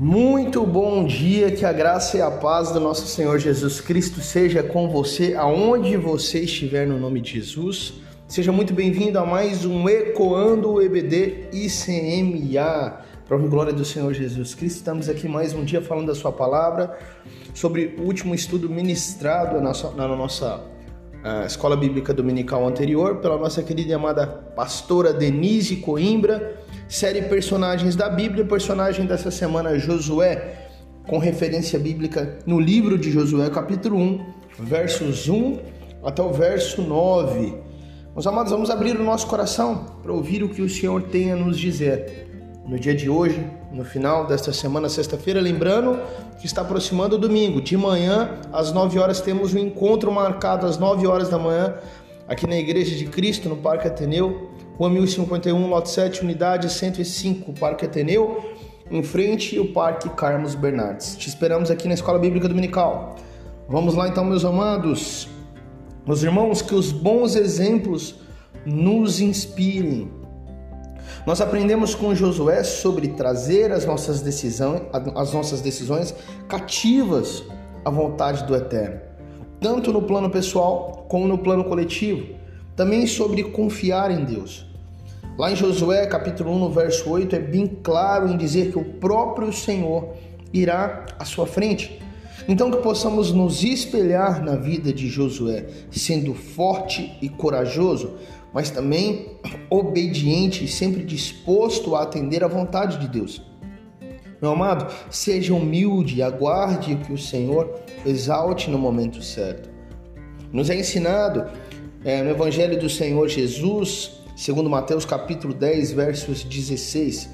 Muito bom dia, que a graça e a paz do nosso Senhor Jesus Cristo seja com você, aonde você estiver, no nome de Jesus. Seja muito bem-vindo a mais um Ecoando EBD ICMA. Para a glória do Senhor Jesus Cristo, estamos aqui mais um dia falando da Sua palavra, sobre o último estudo ministrado na nossa, na nossa uh, Escola Bíblica Dominical anterior, pela nossa querida e amada pastora Denise Coimbra série Personagens da Bíblia, personagem dessa semana Josué, com referência bíblica no livro de Josué, capítulo 1, versos 1 até o verso 9. Meus amados, vamos abrir o nosso coração para ouvir o que o Senhor tem a nos dizer. No dia de hoje, no final desta semana, sexta-feira, lembrando que está aproximando o domingo. De manhã, às 9 horas, temos um encontro marcado às 9 horas da manhã, aqui na Igreja de Cristo, no Parque Ateneu, Rua 1051, lote 7, unidade 105, Parque Ateneu, em frente ao Parque Carlos Bernardes. Te esperamos aqui na Escola Bíblica Dominical. Vamos lá então, meus amados. Meus irmãos, que os bons exemplos nos inspirem. Nós aprendemos com Josué sobre trazer as nossas decisões, as nossas decisões cativas à vontade do Eterno, tanto no plano pessoal como no plano coletivo também sobre confiar em Deus. Lá em Josué, capítulo 1, no verso 8, é bem claro em dizer que o próprio Senhor irá à sua frente. Então que possamos nos espelhar na vida de Josué, sendo forte e corajoso, mas também obediente e sempre disposto a atender à vontade de Deus. Meu amado, seja humilde e aguarde que o Senhor exalte no momento certo. Nos é ensinado é, no Evangelho do Senhor Jesus, segundo Mateus capítulo 10, versos 16,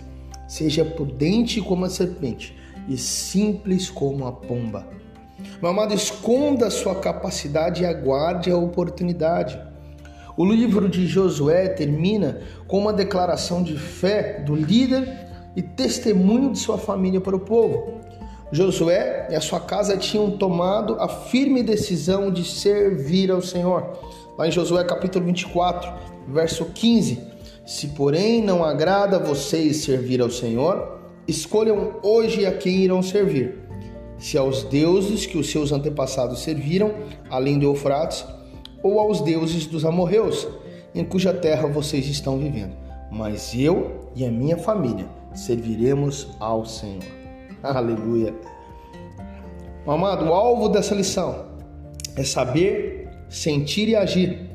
seja prudente como a serpente e simples como a pomba. Meu amado, esconda a sua capacidade e aguarde a oportunidade. O livro de Josué termina com uma declaração de fé do líder e testemunho de sua família para o povo. Josué e a sua casa tinham tomado a firme decisão de servir ao Senhor lá em Josué capítulo 24, verso 15: Se porém não agrada a vocês servir ao Senhor, escolham hoje a quem irão servir. Se aos deuses que os seus antepassados serviram, além do Eufrates, ou aos deuses dos amorreus, em cuja terra vocês estão vivendo. Mas eu e a minha família serviremos ao Senhor. Aleluia. Amado, o alvo dessa lição é saber sentir e agir,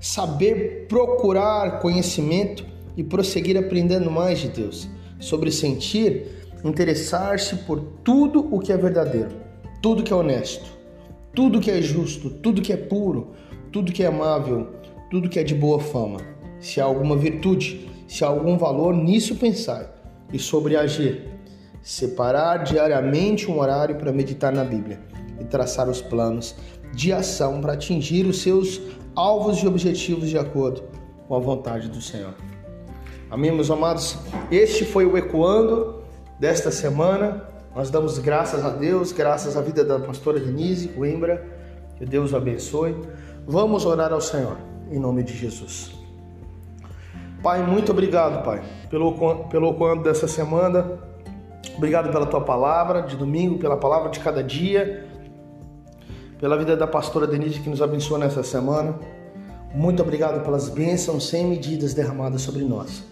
saber procurar conhecimento e prosseguir aprendendo mais de Deus. Sobre sentir, interessar-se por tudo o que é verdadeiro, tudo que é honesto, tudo que é justo, tudo que é puro, tudo que é amável, tudo que é de boa fama. Se há alguma virtude, se há algum valor, nisso pensar. E sobre agir, separar diariamente um horário para meditar na Bíblia e traçar os planos de ação para atingir os seus alvos e objetivos de acordo com a vontade do Senhor. Amém, meus amados? Este foi o Ecoando desta semana. Nós damos graças a Deus, graças à vida da pastora Denise Coimbra. Que Deus o abençoe. Vamos orar ao Senhor, em nome de Jesus. Pai, muito obrigado, Pai, pelo, pelo quando dessa semana. Obrigado pela tua palavra de domingo, pela palavra de cada dia pela vida da pastora Denise que nos abençoa nessa semana. Muito obrigado pelas bênçãos sem medidas derramadas sobre nós.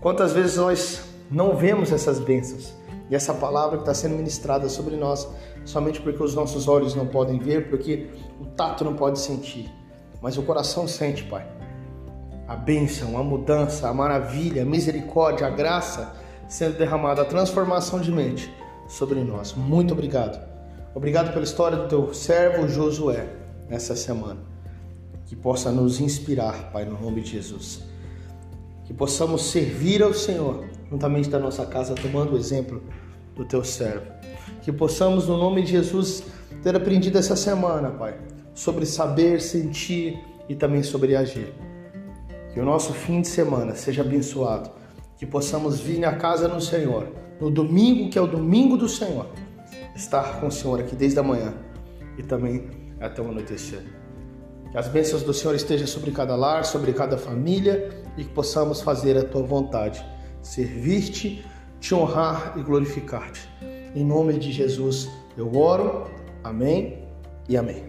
Quantas vezes nós não vemos essas bênçãos e essa palavra que está sendo ministrada sobre nós somente porque os nossos olhos não podem ver, porque o tato não pode sentir, mas o coração sente, Pai. A bênção, a mudança, a maravilha, a misericórdia, a graça sendo derramada, a transformação de mente sobre nós. Muito obrigado. Obrigado pela história do teu servo Josué nessa semana. Que possa nos inspirar, Pai, no nome de Jesus. Que possamos servir ao Senhor, juntamente da nossa casa, tomando o exemplo do teu servo. Que possamos, no nome de Jesus, ter aprendido essa semana, Pai, sobre saber, sentir e também sobre agir. Que o nosso fim de semana seja abençoado. Que possamos vir na casa do Senhor, no domingo, que é o domingo do Senhor estar com o Senhor aqui desde a manhã e também até o anoitecer. Que as bênçãos do Senhor estejam sobre cada lar, sobre cada família e que possamos fazer a tua vontade, servir-te, te honrar e glorificar-te. Em nome de Jesus eu oro. Amém e amém.